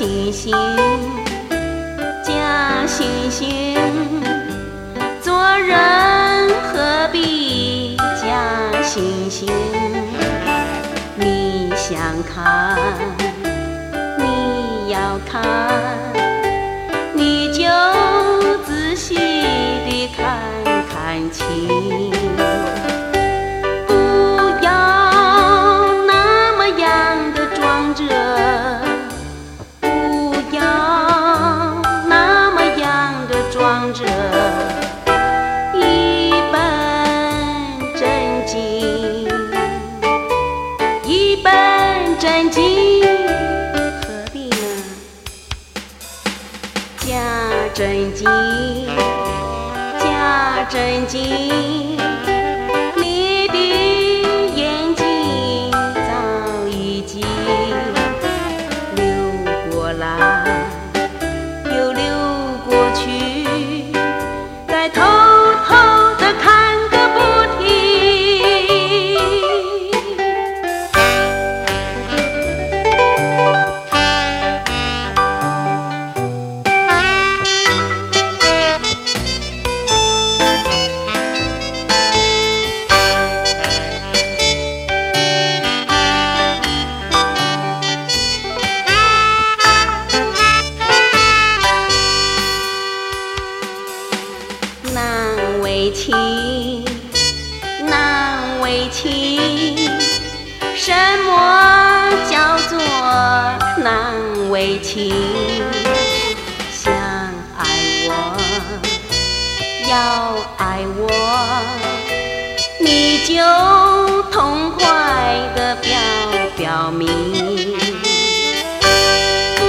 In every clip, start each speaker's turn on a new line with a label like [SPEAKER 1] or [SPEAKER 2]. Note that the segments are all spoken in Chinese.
[SPEAKER 1] 星星假惺惺做人何必假惺惺？你想看你要看你就仔细地看看清。假正经，情，难为情，什么叫做难为情？想爱我，要爱我，你就痛快的表表明。不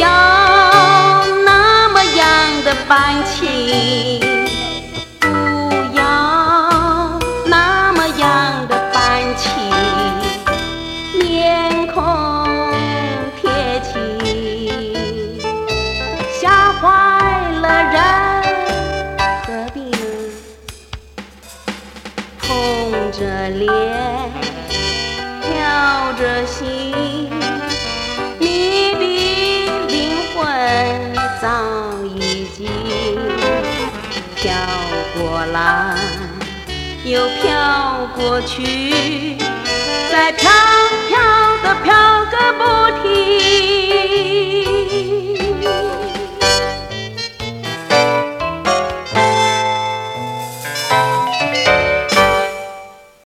[SPEAKER 1] 要那么样的半情，着脸，飘着心。你的灵魂早已经飘过来，又飘过去，再飘飘的飘个不。